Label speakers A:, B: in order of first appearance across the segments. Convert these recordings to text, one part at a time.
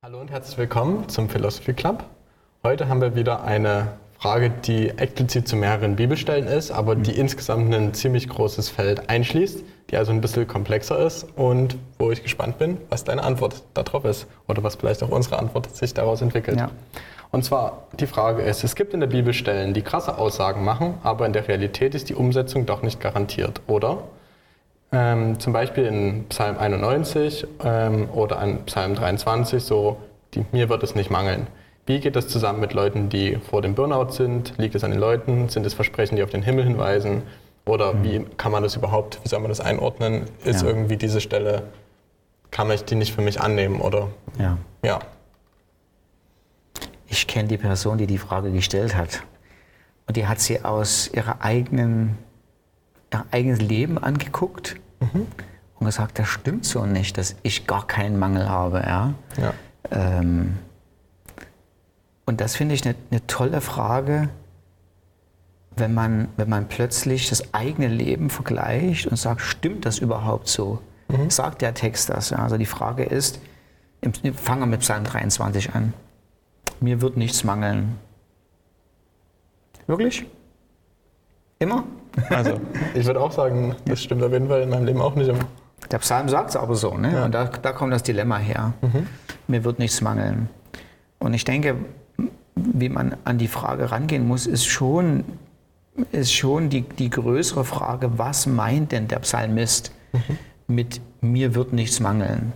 A: Hallo und herzlich willkommen zum Philosophy Club. Heute haben wir wieder eine Frage, die explizit zu mehreren Bibelstellen ist, aber die insgesamt ein ziemlich großes Feld einschließt, die also ein bisschen komplexer ist und wo ich gespannt bin, was deine Antwort darauf ist oder was vielleicht auch unsere Antwort sich daraus entwickelt.
B: Ja.
A: Und zwar die Frage ist, es gibt in der Bibel Stellen, die krasse Aussagen machen, aber in der Realität ist die Umsetzung doch nicht garantiert, oder? Ähm, zum Beispiel in Psalm 91 ähm, oder an Psalm 23, so, die, mir wird es nicht mangeln. Wie geht das zusammen mit Leuten, die vor dem Burnout sind? Liegt es an den Leuten? Sind es Versprechen, die auf den Himmel hinweisen? Oder wie kann man das überhaupt, wie soll man das einordnen? Ist
B: Ja.
A: irgendwie diese Stelle, kann ich die nicht für mich annehmen? Oder
B: Ja.
A: ja,
B: Ich kenne die Person, die die Frage gestellt hat. Und die hat sie aus ihrer eigenen, ihr eigenes Leben angeguckt und gesagt, das stimmt so nicht, dass ich gar keinen Mangel habe. Ja?
A: ja,
B: Ähm, und das finde ich eine, eine tolle Frage, wenn man, wenn man plötzlich das eigene Leben vergleicht und sagt, stimmt das überhaupt so? Sagt der Text das? Ja? Also die Frage ist, fangen wir mit Psalm 23 an. Mir wird nichts mangeln. Wirklich? Immer?
A: also ich würde auch sagen, das stimmt auf jeden Fall in meinem Leben auch nicht immer.
B: Der Psalm sagt es aber so, ne? Und da, da kommt das Dilemma her. Mir wird nichts mangeln. Und ich denke, wie man an die Frage rangehen muss, ist schon, ist schon die, die größere Frage, was meint denn der Psalmist mit mir wird nichts mangeln?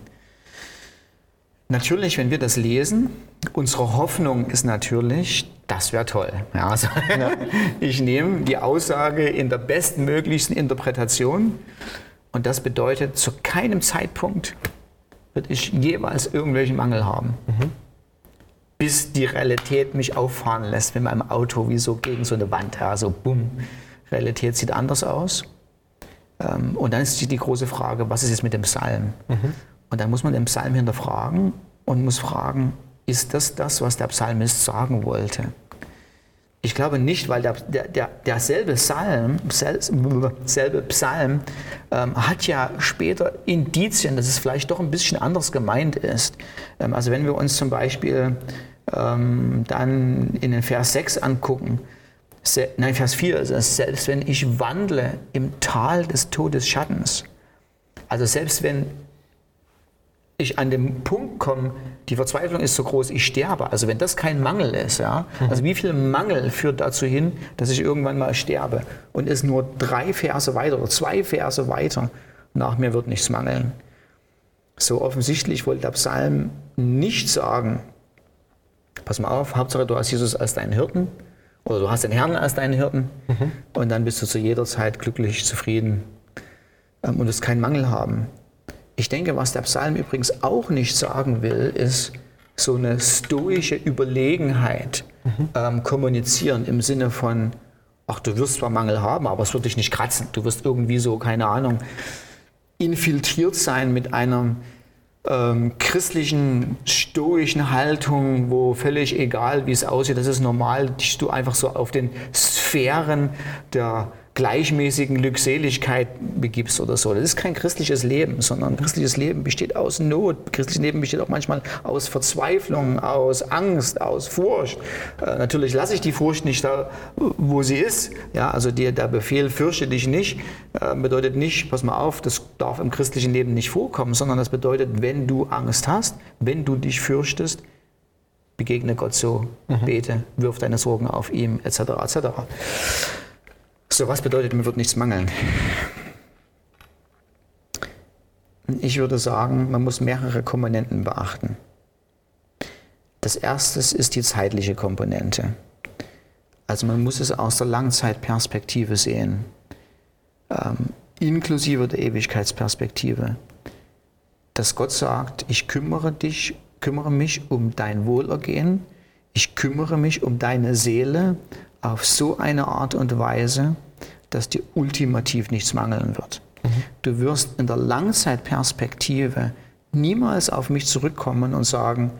B: Natürlich, wenn wir das lesen, unsere Hoffnung ist natürlich, das wäre toll. Ja, also, ich nehme die Aussage in der bestmöglichsten Interpretation und das bedeutet, zu keinem Zeitpunkt wird ich jeweils irgendwelchen Mangel haben. Bis die Realität mich auffahren lässt mit meinem Auto wie so gegen so eine Wand. Ja, so bumm. Realität sieht anders aus. Ähm, Und dann ist die, die große Frage, was ist jetzt mit dem Psalm? Und dann muss man den Psalm hinterfragen und muss fragen, ist das das, was der Psalmist sagen wollte? Ich glaube nicht, weil der, der, der, derselbe Psalm, sel, selbe Psalm ähm, hat ja später Indizien, dass es vielleicht doch ein bisschen anders gemeint ist. Ähm, also wenn wir uns zum Beispiel ähm, dann in den Vers 6 angucken, se, nein, Vers 4 ist es, selbst wenn ich wandle im Tal des Todesschattens, also selbst wenn ich an dem Punkt komme, die Verzweiflung ist so groß, ich sterbe. Also wenn das kein Mangel ist, ja, also wie viel Mangel führt dazu hin, dass ich irgendwann mal sterbe und es nur drei Verse weiter oder zwei Verse weiter, nach mir wird nichts mangeln. So offensichtlich wollte der Psalm nicht sagen, pass mal auf, Hauptsache du hast Jesus als deinen Hirten oder du hast den Herrn als deinen Hirten und dann bist du zu jeder Zeit glücklich, zufrieden ähm, und wirst keinen Mangel haben. Ich denke, was der Psalm übrigens auch nicht sagen will, ist so eine stoische Überlegenheit ähm, kommunizieren im Sinne von, ach, du wirst zwar Mangel haben, aber es wird dich nicht kratzen. Du wirst irgendwie so, keine Ahnung, infiltriert sein mit einer ähm, christlichen, stoischen Haltung, wo völlig egal, wie es aussieht, das ist normal, dich du einfach so auf den Sphären der gleichmäßigen Glückseligkeit begibst oder so. Das ist kein christliches Leben, sondern christliches Leben besteht aus Not. Christliches Leben besteht auch manchmal aus Verzweiflung, aus Angst, aus Furcht. Äh, natürlich lasse ich die Furcht nicht da, wo sie ist. Ja, also dir der Befehl, fürchte dich nicht, äh, bedeutet nicht, pass mal auf, das darf im christlichen Leben nicht vorkommen, sondern das bedeutet, wenn du Angst hast, wenn du dich fürchtest, begegne Gott so, bete, wirf deine Sorgen auf ihm, etc. etc. So, was bedeutet, mir wird nichts mangeln? Ich würde sagen, man muss mehrere Komponenten beachten. Das erste ist die zeitliche Komponente. Also man muss es aus der Langzeitperspektive sehen, ähm, inklusive der Ewigkeitsperspektive. Dass Gott sagt, ich kümmere dich, kümmere mich um dein Wohlergehen, ich kümmere mich um deine Seele auf so eine Art und Weise, dass dir ultimativ nichts mangeln wird. Du wirst in der Langzeitperspektive niemals auf mich zurückkommen und sagen,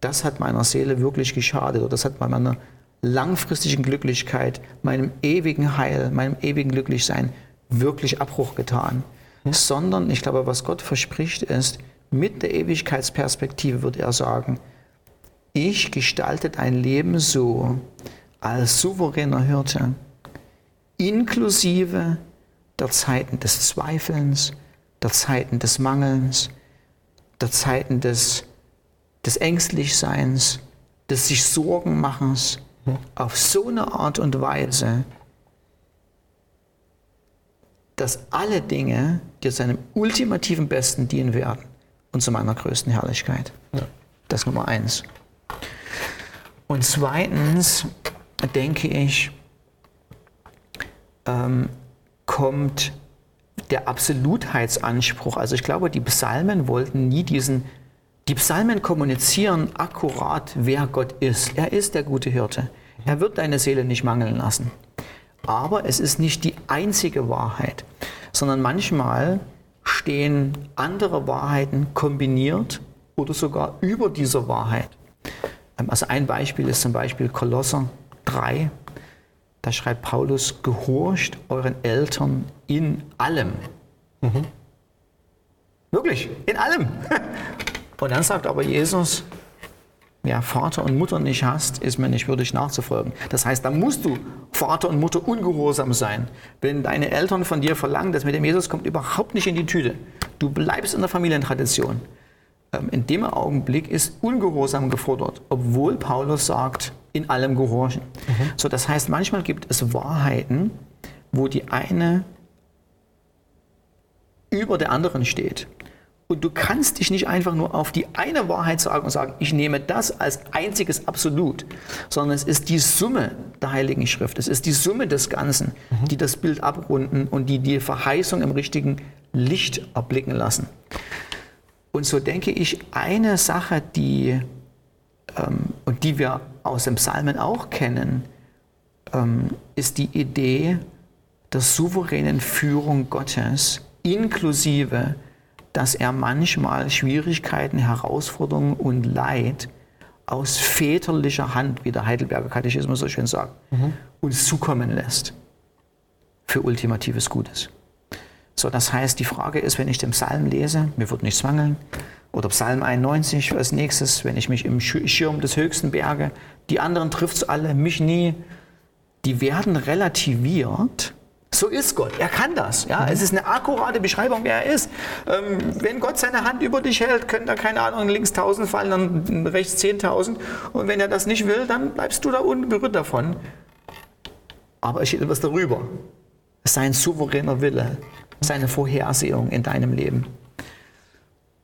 B: das hat meiner Seele wirklich geschadet oder das hat meiner langfristigen Glücklichkeit, meinem ewigen Heil, meinem ewigen Glücklichsein wirklich Abbruch getan. Sondern ich glaube, was Gott verspricht ist, mit der Ewigkeitsperspektive würde er sagen, ich gestalte dein Leben so als souveräner Hirte, inklusive der Zeiten des Zweifelns, der Zeiten des Mangelns, der Zeiten des, des Ängstlichseins, des sich Sorgen machens, auf so eine Art und Weise, dass alle Dinge dir seinem ultimativen Besten dienen werden und zu meiner größten Herrlichkeit. Ja. Das Nummer eins. Und zweitens denke ich, ähm, kommt der Absolutheitsanspruch. Also ich glaube, die Psalmen wollten nie diesen, die Psalmen kommunizieren akkurat, wer Gott ist. Er ist der gute Hirte. Er wird deine Seele nicht mangeln lassen. Aber es ist nicht die einzige Wahrheit, sondern manchmal stehen andere Wahrheiten kombiniert oder sogar über dieser Wahrheit. Ähm, also ein Beispiel ist zum Beispiel Kolosser 3. Da schreibt Paulus, gehorcht euren Eltern in allem. Mhm. Wirklich, in allem. Und dann sagt aber Jesus, wer Vater und Mutter nicht hast, ist mir nicht würdig nachzufolgen. Das heißt, da musst du Vater und Mutter ungehorsam sein. Wenn deine Eltern von dir verlangen, dass mit dem Jesus kommt überhaupt nicht in die Tüte. Du bleibst in der Familientradition. Ähm, in dem Augenblick ist Ungehorsam gefordert, obwohl Paulus sagt, in allem gehorchen. Mhm. So, das heißt, manchmal gibt es Wahrheiten, wo die eine über der anderen steht. Und du kannst dich nicht einfach nur auf die eine Wahrheit sagen und sagen, ich nehme das als einziges Absolut, sondern es ist die Summe der Heiligen Schrift, es ist die Summe des Ganzen, mhm. die das Bild abrunden und die die Verheißung im richtigen Licht erblicken lassen. Und so denke ich, eine Sache, die, ähm, und die wir aus dem Psalmen auch kennen, ähm, ist die Idee der souveränen Führung Gottes inklusive dass er manchmal Schwierigkeiten, Herausforderungen und Leid aus väterlicher Hand, wie der Heidelberger Katechismus so schön sagt, mhm. uns zukommen lässt für ultimatives Gutes. So, das heißt, die Frage ist, wenn ich den Psalm lese, mir wird nichts mangeln, oder Psalm 91 als nächstes, wenn ich mich im Schirm des höchsten berge, die anderen trifft es alle, mich nie, die werden relativiert so ist Gott. Er kann das. Ja? Mhm. Es ist eine akkurate Beschreibung, wer er ist. Ähm, wenn Gott seine Hand über dich hält, können da keine Ahnung, links 1000 fallen, dann rechts 10.000. Und wenn er das nicht will, dann bleibst du da unberührt davon. Aber es steht etwas darüber. Sein souveräner Wille, seine Vorhersehung in deinem Leben.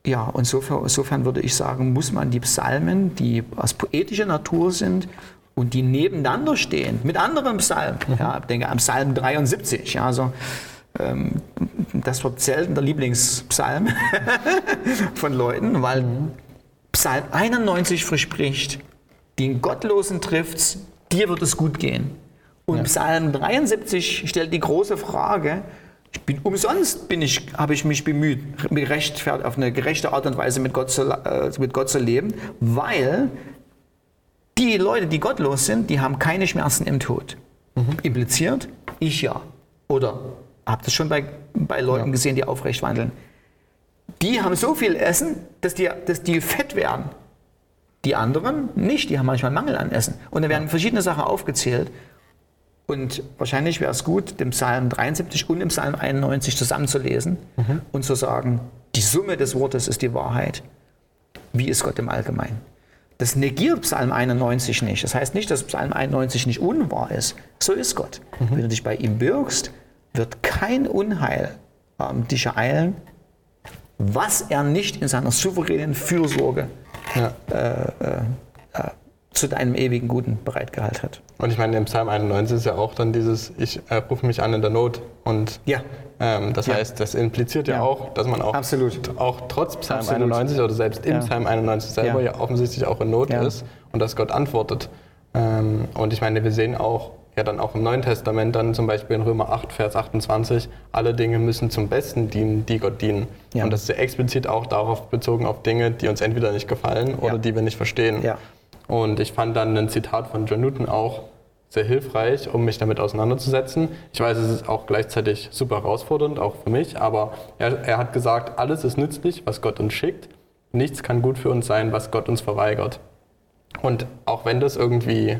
B: Ja, und insofern, insofern würde ich sagen, muss man die Psalmen, die aus poetischer Natur sind und die nebeneinander stehen mit anderen Psalmen. Mhm. Ja, ich denke am Psalm 73. Ja, also, ähm, das wird selten der Lieblingspsalm von Leuten, weil mhm. Psalm 91 verspricht, den Gottlosen trifft's, dir wird es gut gehen. Und ja. Psalm 73 stellt die große Frage, ich bin umsonst bin ich, habe ich mich bemüht, auf eine gerechte Art und Weise mit Gott zu, äh, mit Gott zu leben, weil die Leute, die gottlos sind, die haben keine Schmerzen im Tod. Mhm. Impliziert, ich ja. Oder habt ihr schon bei, bei Leuten ja. gesehen, die aufrecht wandeln? Die haben so viel Essen, dass die, dass die fett werden. Die anderen nicht, die haben manchmal Mangel an Essen. Und da werden verschiedene Sachen aufgezählt. Und wahrscheinlich wäre es gut, den Psalm 73 und den Psalm 91 zusammenzulesen mhm. und zu sagen, die Summe des Wortes ist die Wahrheit. Wie ist Gott im Allgemeinen? Das negiert Psalm 91 nicht. Das heißt nicht, dass Psalm 91 nicht unwahr ist. So ist Gott. Mhm. Wenn du dich bei ihm bürgst, wird kein Unheil ähm, dich ereilen, was er nicht in seiner souveränen Fürsorge ja. äh, äh, äh, zu deinem ewigen Guten bereitgehalten hat.
A: Und ich meine, im Psalm 91 ist ja auch dann dieses, ich äh, rufe mich an in der Not. Und ja. ähm, das ja. heißt, das impliziert ja, ja, auch, dass man auch, Absolut. auch trotz Psalm Absolut. 91 oder selbst im Psalm 91 selber ja. offensichtlich auch in Not ist und dass Gott antwortet. Ähm, und ich meine, wir sehen auch, ja dann auch im Neuen Testament dann zum Beispiel in Römer 8, Vers 28, alle Dinge müssen zum Besten dienen, die Gott dienen. Und das ist ja explizit auch darauf bezogen auf Dinge, die uns entweder nicht gefallen oder die wir nicht verstehen. Ja. Und ich fand dann ein Zitat von John Newton auch sehr hilfreich, um mich damit auseinanderzusetzen. Ich weiß, es ist auch gleichzeitig super herausfordernd, auch für mich, aber er, er hat gesagt, alles ist nützlich, was Gott uns schickt, nichts kann gut für uns sein, was Gott uns verweigert. Und auch wenn das irgendwie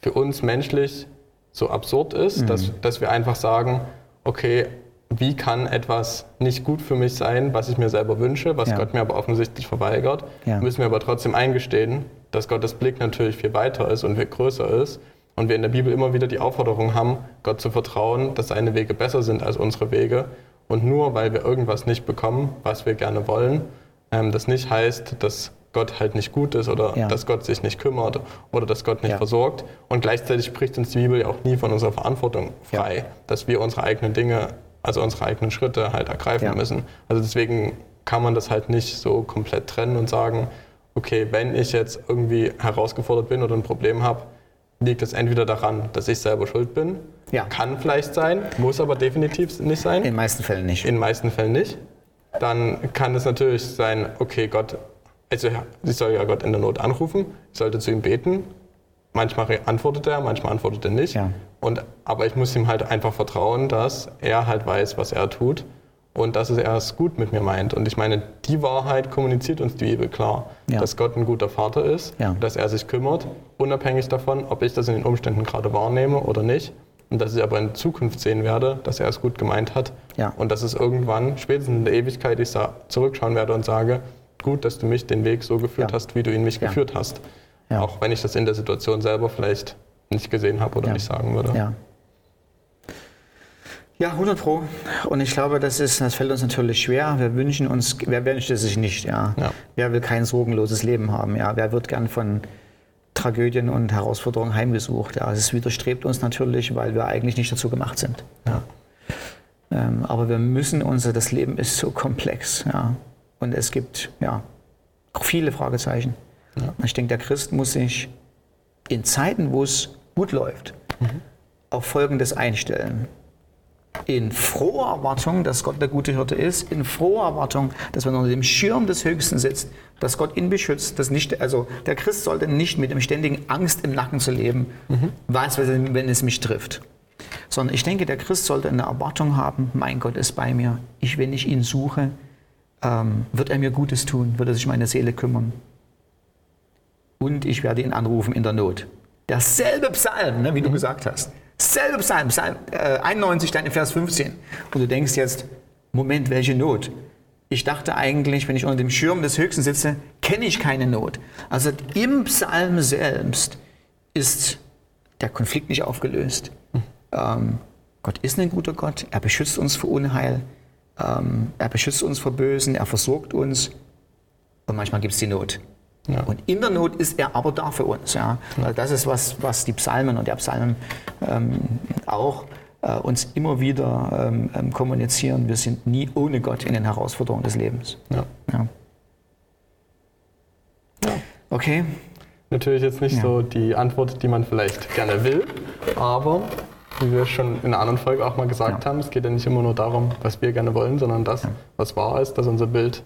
A: für uns menschlich so absurd ist, mhm. dass, dass wir einfach sagen, okay, wie kann etwas nicht gut für mich sein, was ich mir selber wünsche, was ja. Gott mir aber offensichtlich verweigert, ja. müssen wir aber trotzdem eingestehen, dass Gottes Blick natürlich viel weiter ist und viel größer ist und wir in der Bibel immer wieder die Aufforderung haben, Gott zu vertrauen, dass seine Wege besser sind als unsere Wege und nur weil wir irgendwas nicht bekommen, was wir gerne wollen, ähm, das nicht heißt, dass Gott halt nicht gut ist oder ja. dass Gott sich nicht kümmert oder dass Gott nicht ja. versorgt. Und gleichzeitig spricht uns die Bibel ja auch nie von unserer Verantwortung frei, ja. dass wir unsere eigenen Dinge, also unsere eigenen Schritte halt ergreifen müssen. Also deswegen kann man das halt nicht so komplett trennen und sagen, okay, wenn ich jetzt irgendwie herausgefordert bin oder ein Problem habe, liegt es entweder daran, dass ich selber schuld bin, kann vielleicht sein, muss aber definitiv nicht sein. In
B: den meisten Fällen nicht.
A: In den meisten Fällen nicht. Dann kann es natürlich sein, okay, Gott also ich soll ja Gott in der Not anrufen, ich sollte zu ihm beten. Manchmal antwortet er, manchmal antwortet er nicht. Ja. Und, aber ich muss ihm halt einfach vertrauen, dass er halt weiß, was er tut und dass er es gut mit mir meint. Und ich meine, die Wahrheit kommuniziert uns die Bibel klar, ja. dass Gott ein guter Vater ist, ja. dass er sich kümmert, unabhängig davon, ob ich das in den Umständen gerade wahrnehme oder nicht. Und dass ich aber in Zukunft sehen werde, dass er es gut gemeint hat. Ja. Und dass es irgendwann, spätestens in der Ewigkeit, ich zurückschauen werde und sage, gut, dass du mich den Weg so geführt hast, wie du ihn mich geführt hast. Auch wenn ich das in der Situation selber vielleicht nicht gesehen habe oder nicht sagen würde.
B: Ja. Ja, 100 Pro. Und ich glaube, das, ist, das fällt uns natürlich schwer. Wir wünschen uns, wer wünscht es sich nicht? Ja? ja. Wer will kein sorgenloses Leben haben? Ja? Wer wird gern von Tragödien und Herausforderungen heimgesucht? Ja? Es widerstrebt uns natürlich, weil wir eigentlich nicht dazu gemacht sind. Ja. Ähm, aber wir müssen unser, das Leben ist so komplex. Ja? Und es gibt ja auch viele Fragezeichen. Ja. Ich denke, der Christ muss sich in Zeiten, wo es gut läuft, mhm. auf Folgendes einstellen. In froher Erwartung, dass Gott der gute Hirte ist, in froher Erwartung, dass man unter dem Schirm des Höchsten sitzt, dass Gott ihn beschützt, dass nicht, also der Christ sollte nicht mit dem ständigen Angst im Nacken zu leben, mhm. was, wenn es mich trifft. Sondern ich denke, der Christ sollte eine Erwartung haben, mein Gott ist bei mir. Ich, wenn ich ihn suche, ähm, wird er mir Gutes tun, wird er sich meine Seele kümmern. Und ich werde ihn anrufen in der Not. Derselbe Psalm, ne, wie du mhm. gesagt hast. Selbe Psalm, Psalm äh, 91, dann in Vers 15. Und du denkst jetzt, Moment, welche Not? Ich dachte eigentlich, wenn ich unter dem Schirm des Höchsten sitze, kenne ich keine Not. Also im Psalm selbst ist der Konflikt nicht aufgelöst. Ähm, Gott ist ein guter Gott, er beschützt uns vor Unheil, ähm, er beschützt uns vor Bösen, er versorgt uns und manchmal gibt es die Not. Ja. Und in der Not ist er aber da für uns. Ja? ja. Das ist was, was die Psalmen und der Psalmen ähm, auch äh, uns immer wieder ähm, ähm, kommunizieren. Wir sind nie ohne Gott in den Herausforderungen des Lebens. Ja. ja. Okay.
A: Natürlich jetzt nicht so die Antwort, die man vielleicht gerne will, aber wie wir schon in einer anderen Folge auch mal gesagt haben, es geht ja nicht immer nur darum, was wir gerne wollen, sondern das, was wahr ist, dass unser Bild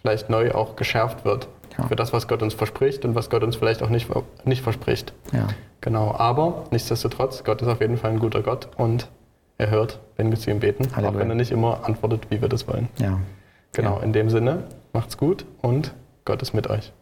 A: vielleicht neu auch geschärft wird. Ja. Für das, was Gott uns verspricht und was Gott uns vielleicht auch nicht, nicht verspricht. Ja. Genau, aber nichtsdestotrotz, Gott ist auf jeden Fall ein guter Gott und er hört, wenn wir zu ihm beten, Halleluja. auch wenn er nicht immer antwortet, wie wir das wollen. Ja. Genau, in dem Sinne, macht's gut und Gott ist mit euch.